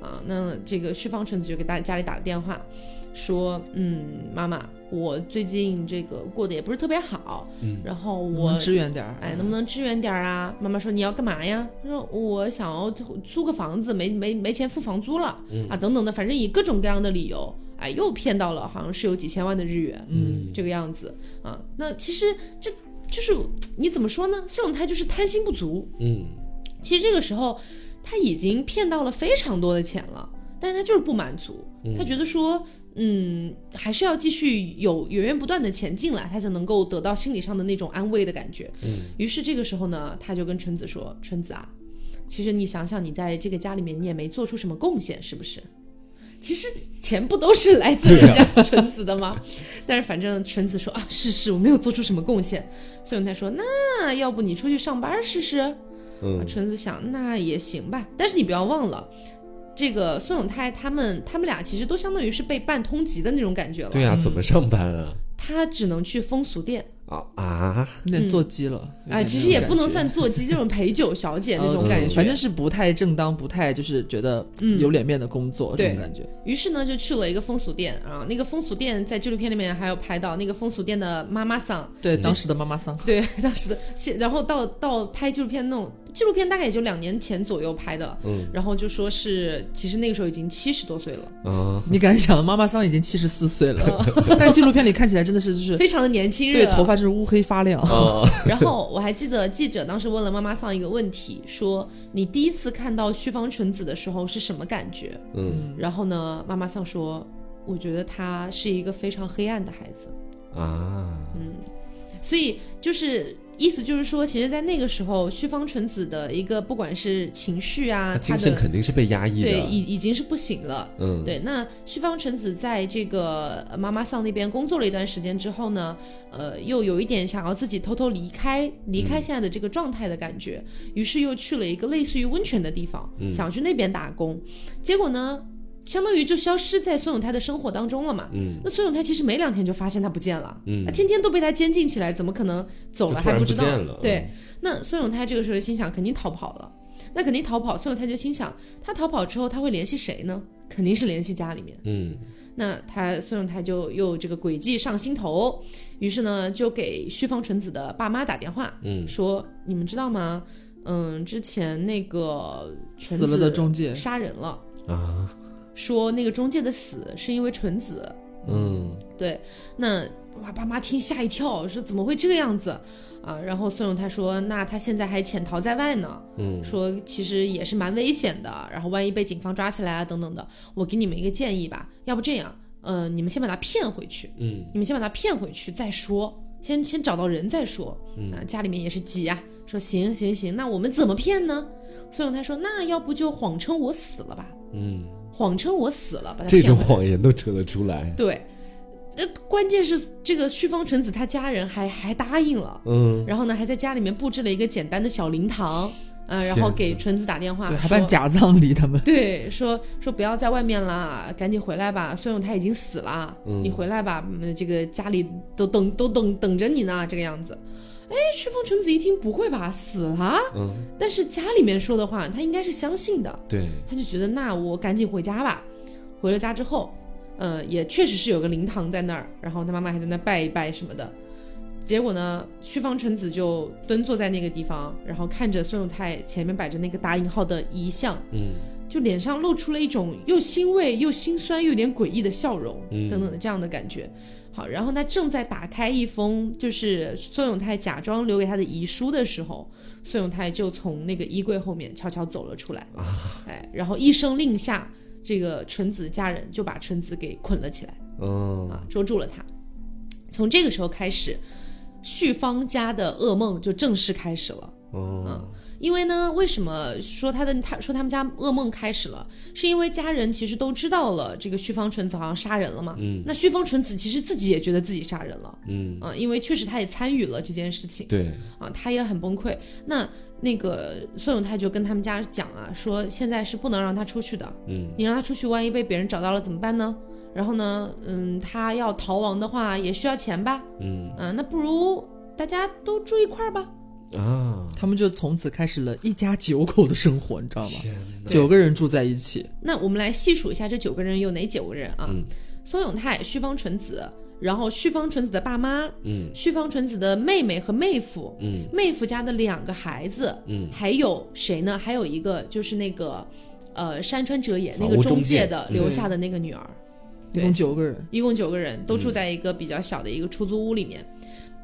啊。”那这个旭芳纯子就给大家里打了电话，说：“嗯，妈妈，我最近这个过得也不是特别好，嗯然后我能支援点儿？哎，能不能支援点儿啊？妈妈说你要干嘛呀？他说我想要租个房子，没没没钱付房租了、啊，等等的，反正以各种各样的理由，哎，又骗到了好像是有几千万的日元，嗯，这个样子啊。那其实这就是你怎么说呢？这种他就是贪心不足。嗯其实这个时候他已经骗到了非常多的钱了，但是他就是不满足，他觉得说。嗯，还是要继续有源源不断的前进来，他才能够得到心理上的那种安慰的感觉。嗯，于是这个时候呢，他就跟纯子说：“纯子啊，其实你想想，你在这个家里面你也没做出什么贡献，是不是？其实钱不都是来自人家纯子的吗？但是反正纯子说啊，是是，我没有做出什么贡献。宋永泰说，那要不你出去上班试试？啊，嗯纯子想那也行吧，但是你不要忘了。这个宋永泰他们他们俩其实都相当于是被半通缉的那种感觉了。对呀、怎么上班啊？他只能去风俗店，啊啊！有点做鸡了。有哎，点其实也不能算做鸡，这种陪酒小姐那种呃感觉。反正是不太正当，不太就是觉得嗯有脸面的工作、这种感觉。于是呢，就去了一个风俗店啊。那个风俗店在纪录片里面还有拍到，那个风俗店的妈妈桑，对，当时的妈妈桑，对当时的，其然后到到拍纪录片那种纪录片大概也就两年前左右拍的，嗯然后就说是其实那个时候已经七十多岁了，嗯，你敢想，妈妈桑已经七十四岁了，但是纪录片里看起来真的是就是非常的年轻热。对头发是乌黑发亮。哦，然后我还记得记者当时问了妈妈桑一个问题，说你第一次看到旭方纯子的时候是什么感觉？嗯然后呢，妈妈桑说，我觉得他是一个非常黑暗的孩子。啊，嗯所以就是意思就是说，其实，在那个时候，旭方纯子的一个不管是情绪啊，他精神肯定是被压抑的对。已已经是不行了。嗯，对，那旭方纯子在这个呃妈妈桑那边工作了一段时间之后呢，呃，又有一点想要自己偷偷离开，离开现在的这个状态的感觉，于是又去了一个类似于温泉的地方，想去那边打工，结果呢，相当于就消失在孙永泰的生活当中了嘛。嗯那孙永泰其实没两天就发现他不见了，嗯他天天都被他监禁起来，怎么可能走了还不知道？见了对嗯，那孙永泰这个时候心想，肯定逃跑了。那肯定逃跑，孙永泰就心想，他逃跑之后他会联系谁呢？肯定是联系家里面。嗯那他孙永泰就又这个诡计上心头，于是呢就给旭方纯子的爸妈打电话，嗯说你们知道吗？嗯，之前那个纯死了子的中介杀人了，啊，说那个中介的死是因为纯子。嗯对，那哇，爸妈听吓一跳，说怎么会这个样子啊？然后宋永泰说，那他现在还潜逃在外呢，嗯说其实也是蛮危险的，然后万一被警方抓起来啊等等的，我给你们一个建议吧，要不这样，呃，你们先把他骗回去，嗯你们先把他骗回去再说，先先找到人再说。嗯啊，家里面也是急啊，说行行行，那我们怎么骗呢？宋永泰说，那要不就谎称我死了吧，嗯，谎称我死了，把他这种。谎言都扯得出来。对，那，关键是这个旭方纯子他家人还还答应了，嗯，然后呢还在家里面布置了一个简单的小灵堂，嗯，然后给纯子打电话，对，还办假葬礼，他们对，说说不要在外面啦，赶紧回来吧。孙勇他已经死了，嗯你回来吧，嗯这个家里都等都等等着你呢，这个样子。哎，旭峰纯子一听不会吧，死了？嗯，但是家里面说的话，他应该是相信的，对，他就觉得那我赶紧回家吧。回了家之后，呃，也确实是有个灵堂在那儿，然后他妈妈还在那拜一拜什么的。结果呢，旭方纯子就蹲坐在那个地方，然后看着孙永泰前面摆着那个打引号的遗像，嗯就脸上露出了一种又欣慰又心酸又有点诡异的笑容，嗯等等的这样的感觉。好，然后他正在打开一封就是孙永泰假装留给他的遗书的时候，孙永泰就从那个衣柜后面悄悄走了出来，哎，然后一声令下，这个纯子家人就把纯子给捆了起来嗯啊，捉住了他。从这个时候开始，旭芳家的噩梦就正式开始了。哦，因为呢，为什么说他的他说他们家噩梦开始了？是因为家人其实都知道了这个旭方纯子好像杀人了嘛。嗯那旭方纯子其实自己也觉得自己杀人了嗯，啊、因为确实他也参与了这件事情对，啊，他也很崩溃。那那个孙永泰就跟他们家讲啊，说现在是不能让他出去的，嗯你让他出去，万一被别人找到了怎么办呢？然后呢，嗯，他要逃亡的话也需要钱吧，嗯啊，那不如大家都住一块儿吧。啊，他们就从此开始了一家九口的生活，你知道吗？九个人住在一起，那我们来细数一下这九个人有哪九个人啊？嗯。松永泰、旭方纯子，然后旭方纯子的爸妈，嗯。旭方纯子的妹妹和妹夫，嗯。妹夫家的两个孩子，嗯。还有谁呢？还有一个就是那个，呃，山川哲也那个中介介的留下的那个女儿，一共九个人。一共九个人都住在一个比较小的一个出租屋里面。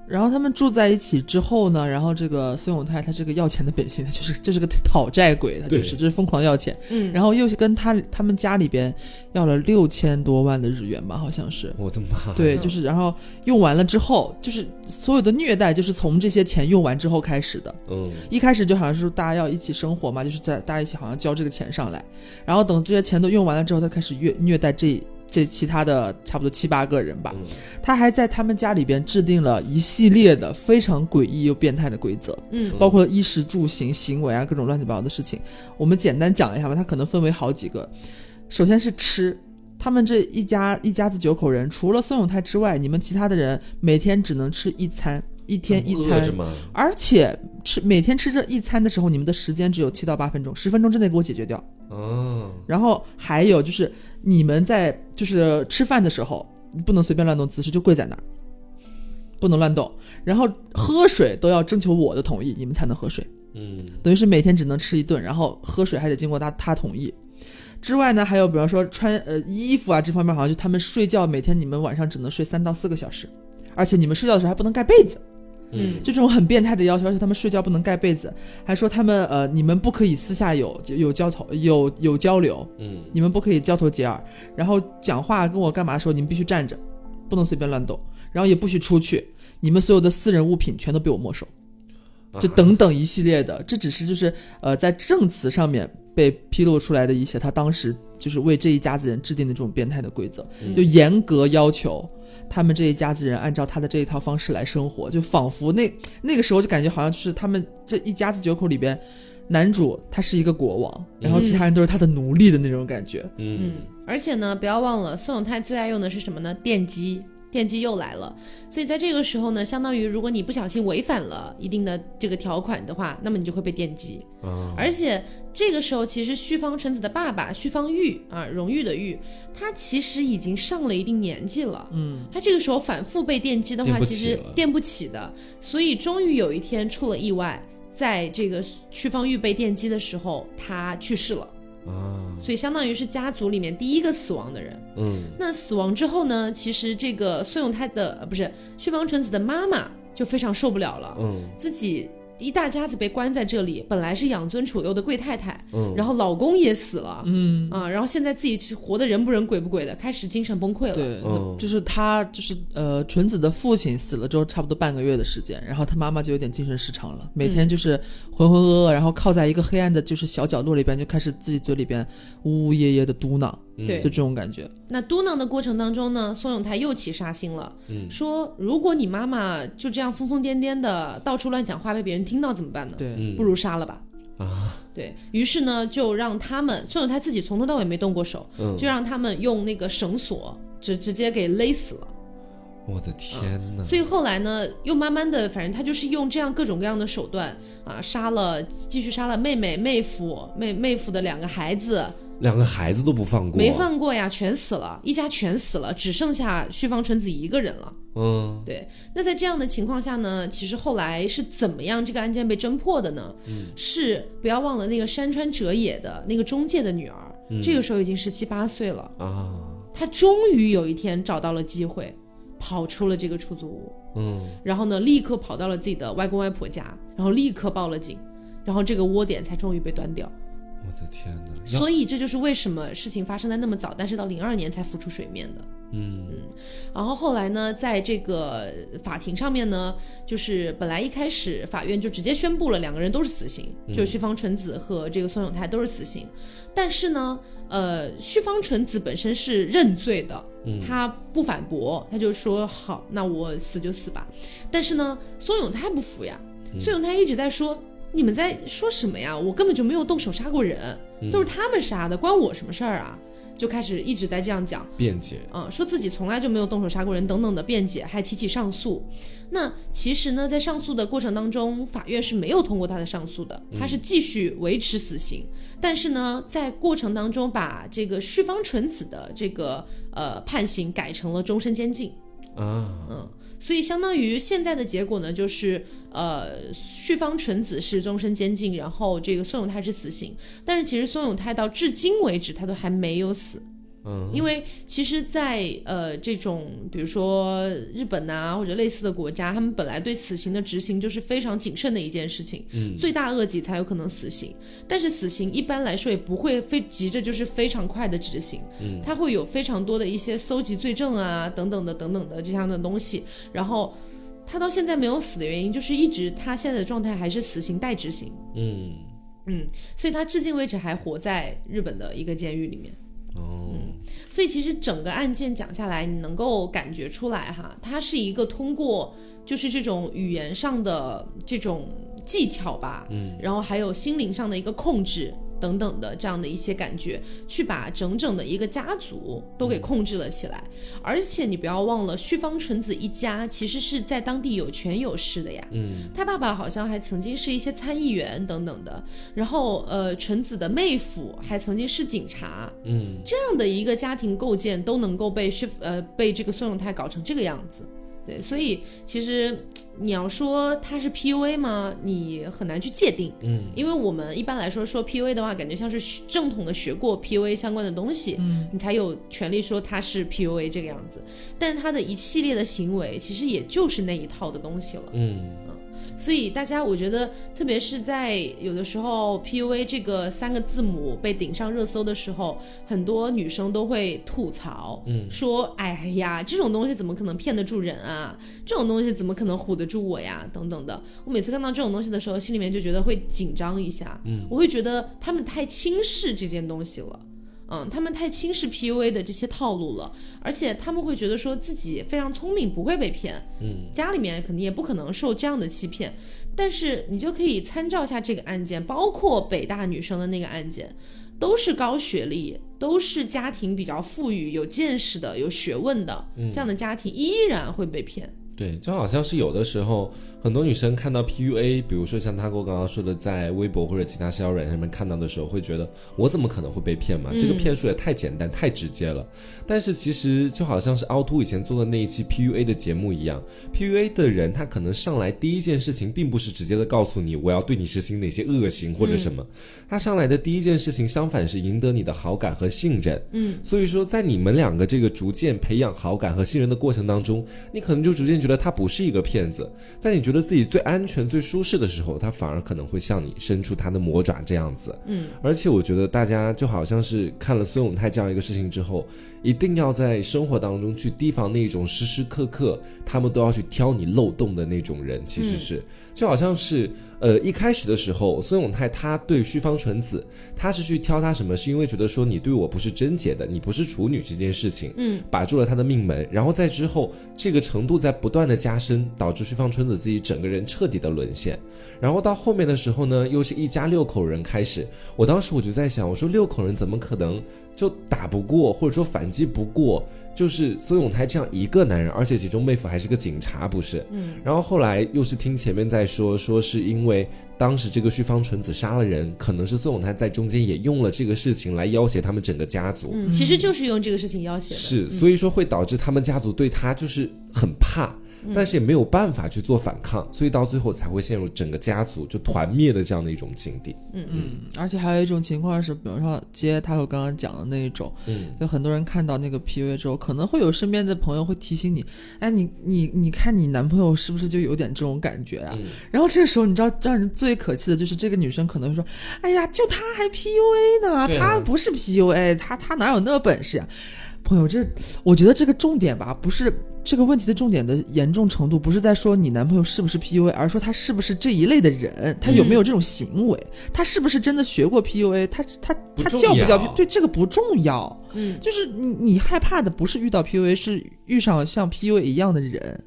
然后他们住在一起之后呢，然后这个孙永泰他这个要钱的本性，他 就是这是个讨债鬼，他就是这是疯狂要钱。嗯，然后又是跟他他们家里边要了六千多万的日元吧，好像是。我的妈，对，嗯就是然后用完了之后，就是所有的虐待就是从这些钱用完之后开始的。嗯一开始就好像是大家要一起生活嘛，就是在大家一起好像交这个钱上来，然后等这些钱都用完了之后，他开始虐虐待这这其他的差不多七八个人吧。嗯他还在他们家里边制定了一系列的非常诡异又变态的规则，嗯包括衣食住行、行为啊各种乱七八糟的事情。我们简单讲一下吧，它可能分为好几个。首先是吃，他们这一家一家子九口人，除了孙永泰之外，你们其他的人每天只能吃一餐，一天一餐？而且吃每天吃这一餐的时候，你们的时间只有七到八分钟，十分钟之内给我解决掉。哦，然后还有就是你们在就是吃饭的时候，不能随便乱动姿势，就跪在那儿，不能乱动。然后喝水都要征求我的同意，你们才能喝水。嗯等于是每天只能吃一顿，然后喝水还得经过他他同意。之外呢，还有比方说穿呃衣服啊这方面，好像就他们睡觉每天你们晚上只能睡三到四个小时，而且你们睡觉的时候还不能盖被子。嗯。就这种很变态的要求，而且他们睡觉不能盖被子，还说他们呃，你们不可以私下有有交头有有交流，嗯。你们不可以交头接耳，然后讲话跟我干嘛的时候，你们必须站着，不能随便乱动，然后也不许出去，你们所有的私人物品全都被我没收，就等等一系列的，这只是就是呃在证词上面被披露出来的一些他当时就是为这一家子人制定的这种变态的规则，嗯。就严格要求。他们这一家子人按照他的这一套方式来生活，就仿佛那那个时候就感觉好像就是他们这一家子九口里边，男主他是一个国王，然后其他人都是他的奴隶的那种感觉。嗯嗯，而且呢，不要忘了宋永泰最爱用的是什么呢？电击。电击又来了，所以在这个时候呢，相当于如果你不小心违反了一定的这个条款的话，那么你就会被电击。啊，而且这个时候，其实旭方纯子的爸爸旭方玉啊，荣誉的玉，他其实已经上了一定年纪了。嗯，他这个时候反复被电击的话，其实电不起的。所以终于有一天出了意外，在这个旭方玉被电击的时候，他去世了。啊，所以相当于是家族里面第一个死亡的人。嗯。那死亡之后呢，其实这个孙永泰的呃不是旭方纯子的妈妈就非常受不了了，嗯。自己一大家子被关在这里，本来是养尊处优的贵太太，嗯，然后老公也死了，嗯。啊，然后现在自己活的人不人鬼不鬼的，开始精神崩溃了。对，嗯。就是他就是呃纯子的父亲死了之后，差不多半个月的时间，然后他妈妈就有点精神失常了，每天就是浑浑噩噩，然后靠在一个黑暗的就是小角落里边，就开始自己嘴里边呜呜咽咽的嘟囔，对。就这种感觉。那嘟囔的过程当中呢，宋永泰又起杀心了，嗯。说如果你妈妈就这样疯疯癫癫的到处乱讲话，被别人听到怎么办呢？对，嗯。不如杀了吧。啊，对。于是呢，就让他们宋永泰自己从头到尾没动过手，嗯，就让他们用那个绳索直直接给勒死了。我的天哪，所以后来呢，又慢慢的，反正他就是用这样各种各样的手段啊，杀了，继续杀了妹妹、妹夫、妹妹夫的两个孩子，两个孩子都不放过，没，放过呀，全死了，一家全死了，只剩下旭方纯子一个人了。嗯对，那在这样的情况下呢，其实后来是怎么样这个案件被侦破的呢？嗯，是不要忘了那个山川哲也的那个中介的女儿，这个时候已经十七八岁了，啊，她终于有一天找到了机会，跑出了这个出租屋。嗯然后呢，立刻跑到了自己的外公外婆家，然后立刻报了警，然后这个窝点才终于被端掉。我的天哪，所以这就是为什么事情发生在那么早，但是到零二年才浮出水面的。嗯然后后来呢，在这个法庭上面呢，就是本来一开始法院就直接宣布了两个人都是死刑，就是旭方纯子和这个孙永泰都是死刑。但是呢，呃，旭方纯子本身是认罪的，他不反驳，他就说好，那我死就死吧。但是呢，孙永泰不服呀，孙永泰一直在说。你们在说什么呀？我根本就没有动手杀过人，都是他们杀的，关我什么事儿啊？就开始一直在这样讲，辩解，嗯，说自己从来就没有动手杀过人等等的辩解，还提起上诉。那其实呢，在上诉的过程当中，法院是没有通过他的上诉的，他是继续维持死刑。但是呢，在过程当中把这个旭方纯子的这个呃判刑改成了终身监禁。啊，嗯，所以相当于现在的结果呢，就是呃，旭方纯子是终身监禁，然后这个宋永泰是死刑。但是其实宋永泰到至今为止，他都还没有死。嗯，因为其实在，呃这种比如说日本呐、或者类似的国家，他们本来对死刑的执行就是非常谨慎的一件事情，嗯，罪大恶极才有可能死刑。但是死刑一般来说也不会非急着就是非常快的执行，嗯，它会有非常多的一些搜集罪证啊等等的等等的这样的东西，然后。他到现在没有死的原因，就是一直他现在的状态还是死刑待执行，嗯嗯，所以他至今为止还活在日本的一个监狱里面。哦，所以其实整个案件讲下来，你能够感觉出来哈，它是一个通过就是这种语言上的这种技巧吧，嗯，然后还有心灵上的一个控制等等的这样的一些感觉，去把整整的一个家族都给控制了起来。而且你不要忘了，旭方纯子一家其实是在当地有权有势的呀，嗯，他爸爸好像还曾经是一些参议员等等的，然后呃，纯子的妹夫还曾经是警察，嗯，这样的一个家庭构建都能够被是呃被这个孙永泰搞成这个样子，对，所以其实你要说他是 PUA 吗？你很难去界定，嗯，因为我们一般来说说 PUA 的话，感觉像是正统的学过 PUA 相关的东西，嗯，你才有权利说他是 PUA 这个样子，但是他的一系列的行为其实也就是那一套的东西了。嗯，所以大家，我觉得，特别是在有的时候，PUA 这个三个字母被顶上热搜的时候，很多女生都会吐槽，嗯说：“哎呀，这种东西怎么可能骗得住人啊？这种东西怎么可能唬得住我呀？等等的。”我每次看到这种东西的时候，心里面就觉得会紧张一下，嗯，我会觉得他们太轻视这件东西了。嗯，他们太轻视 PUA 的这些套路了，而且他们会觉得说自己非常聪明，不会被骗，嗯，家里面肯定也不可能受这样的欺骗。但是你就可以参照一下这个案件，包括北大女生的那个案件，都是高学历，都是家庭比较富裕、有见识的、有学问的、这样的家庭，依然会被骗。对，就好像是有的时候，很多女生看到 PUA，比如说像他跟我刚刚说的，在微博或者其他社交软件上面看到的时候，会觉得我怎么可能会被骗嘛？这个骗术也太简单、太直接了。但是其实就好像是凹凸以前做的那一期 PUA 的节目一样，PUA 的人他可能上来第一件事情并不是直接的告诉你我要对你实行哪些恶行或者什么，他上来的第一件事情相反是赢得你的好感和信任。嗯，所以说，在你们两个这个逐渐培养好感和信任的过程当中，你可能就逐渐觉得他不是一个骗子。在你觉得自己最安全、最舒适的时候，他反而可能会向你伸出他的魔爪这样子。嗯，而且我觉得大家就好像是看了孙永泰这样一个事情之后，一定要在生活当中去提防那种时时刻刻他们都要去挑你漏洞的那种人。其实是、就好像是呃一开始的时候，孙永泰他对旭方纯子，他是去挑他什么？是因为觉得说你对我不是贞洁的，你不是处女这件事情，嗯，把住了他的命门，然后在之后这个程度在不断的加深，导致旭方纯子自己整个人彻底的沦陷。然后到后面的时候呢，又是一家六口人开始，我当时我就在想，我说六口人怎么可能就打不过，或者说反击不过，就是孙永泰这样一个男人，而且其中妹夫还是个警察，不是？嗯。然后后来又是听前面在说，说是因为当时这个旭方纯子杀了人，可能是孙永泰在中间也用了这个事情来要挟他们整个家族。嗯，其实就是用这个事情要挟的。是，所以说会导致他们家族对他就是很怕，但是也没有办法去做反抗，所以到最后才会陷入整个家族就团灭的这样的一种境地。嗯嗯。而且还有一种情况是，比如说接他和刚刚讲的那一种，嗯，有很多人看到那个 PUA 之后，可能会有身边的朋友会提醒你，哎，你你你看你男朋友是不是就有点这种感觉啊？嗯。然后这个时候，你知道让人最可气的就是这个女生可能会说，哎呀，就他还 PUA 呢，他不是 PUA，他他哪有那本事呀、朋友，这我觉得这个重点吧，不是这个问题的重点的严重程度，不是在说你男朋友是不是 PUA，而是说他是不是这一类的人，他有没有这种行为，他是不是真的学过 PUA，他他他叫不叫？对，这个不重要。嗯就是你你害怕的不是遇到 PUA，是遇上像 PUA 一样的人。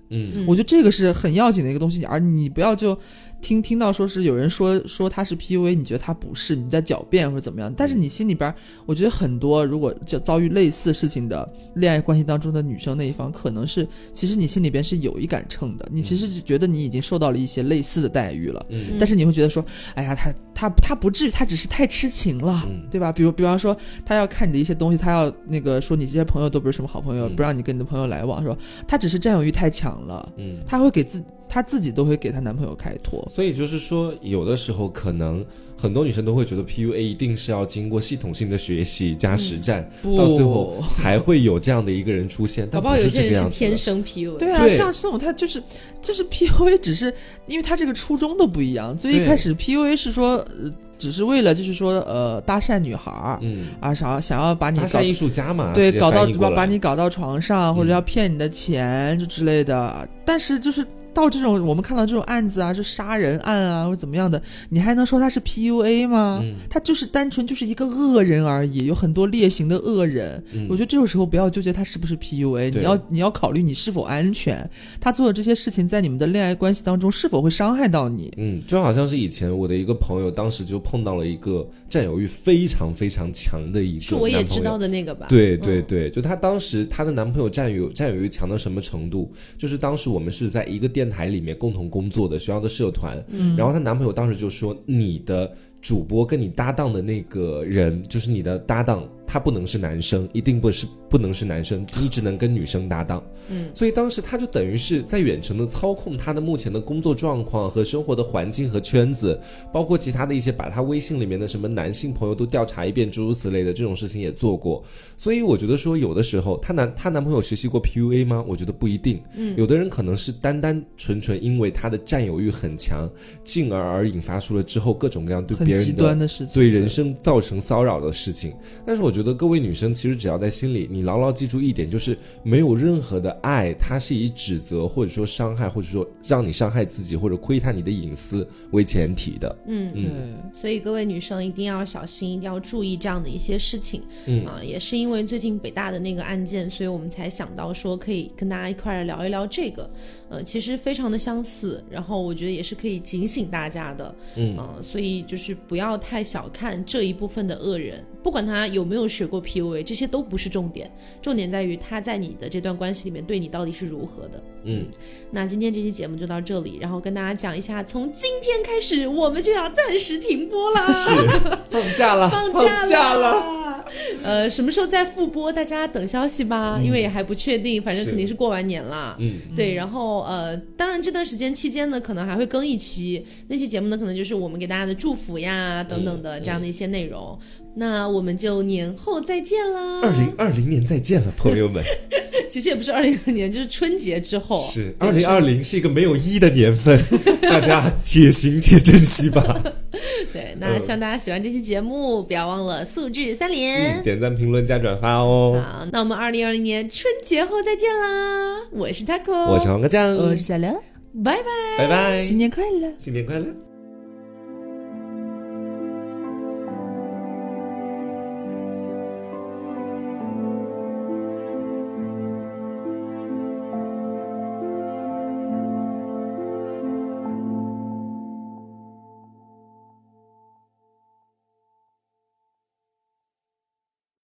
我觉得这个是很要紧的一个东西，而你不要就听听到说是有人说说他是 PUA，你觉得他不是，你在狡辩或者怎么样？但是你心里边，我觉得很多如果就遭遇类似事情的恋爱关系当中的女生那一方，可能是其实你心里边是有一杆秤的，你其实是觉得你已经受到了一些类似的待遇了，嗯但是你会觉得说，哎呀，他他他不至于，他只是太痴情了，嗯对吧？比如比方说，他要看你的一些东西，他要那个说你这些朋友都不是什么好朋友，嗯不让你跟你的朋友来往，说他只是占有欲太强了，嗯。他会给自他自己都会给她男朋友开脱。所以就是说，有的时候可能很多女生都会觉得 PUA 一定是要经过系统性的学习加实战，不到最后才会有这样的一个人出现，但不是搞不好有些人这个样子的。是天生 PUA。对啊，对像这种他就是就是 PUA，只是因为他这个初衷都不一样。最一开始 PUA 是说，呃，只是为了就是说呃搭讪女孩儿、嗯，啊，想要想要把你搞搭讪艺术家嘛，对，搞到把翻译过来把你搞到床上，或者嗯要骗你的钱就之类的。但是就是到这种我们看到这种案子啊，就杀人案啊或者怎么样的，你还能说他是 PUA 吗？嗯他就是单纯就是一个恶人而已，有很多劣行的恶人。嗯我觉得这种时候不要纠结他是不是 PUA，你要你要考虑你是否安全，他做的这些事情在你们的恋爱关系当中是否会伤害到你。嗯，就好像是以前我的一个朋友，当时就碰到了一个占有欲非常非常强的一个是我也知道的那个吧？对对嗯对，就她当时她的男朋友占有占有欲强到什么程度？就是当时我们是在一个电台里面共同工作的学校的社团，嗯。然后她男朋友当时就说你的主播跟你搭档的那个人，就是你的搭档，他不能是男生，一定不是不能是男生，你只能跟女生搭档。嗯，所以当时他就等于是在远程的操控他的目前的工作状况和生活的环境和圈子，包括其他的一些把他微信里面的什么男性朋友都调查一遍，诸如此类的这种事情也做过。所以我觉得说，有的时候她男她男朋友学习过 PUA 吗？我觉得不一定。嗯，有的人可能是单单纯纯因为他的占有欲很强，进而而引发出了之后各种各样对别人的。端的事情，对人生造成骚扰的事情，但是我觉得各位女生其实只要在心里，你牢牢记住一点，就是没有任何的爱，它是以指责或者说伤害，或者说让你伤害自己或者窥探你的隐私为前提的。嗯，嗯。所以各位女生一定要小心，一定要注意这样的一些事情。嗯啊，也是因为最近北大的那个案件，所以我们才想到说可以跟大家一块儿聊一聊这个。呃，其实非常的相似，然后我觉得也是可以警醒大家的。嗯呃所以就是不要太小看这一部分的恶人，不管他有没有学过 PUA，这些都不是重点，重点在于他在你的这段关系里面对你到底是如何的。嗯，那今天这期节目就到这里，然后跟大家讲一下，从今天开始我们就要暂时停播了。是 放假了，放假假了。呃，什么时候再复播？大家等消息吧，因为也还不确定，反正肯定是过完年了。嗯，对，然后呃，当然这段时间期间呢，可能还会更一期，那期节目呢，可能就是我们给大家的祝福呀等等的这样的一些内容。那我们就年后再见啦。二零二零年再见了，朋友们。其实也不是二零二年，就是春节之后。是对二零二零是一个没有一的年份，大家且行且珍惜吧。对，那希望大家喜欢这期节目，不要忘了素质三连。嗯，点赞、评论、加转发哦。好，那我们二零二零年春节后再见啦！我是 taco，我是黄瓜酱，我是小刘，拜拜。拜拜，新年快乐。新年快乐。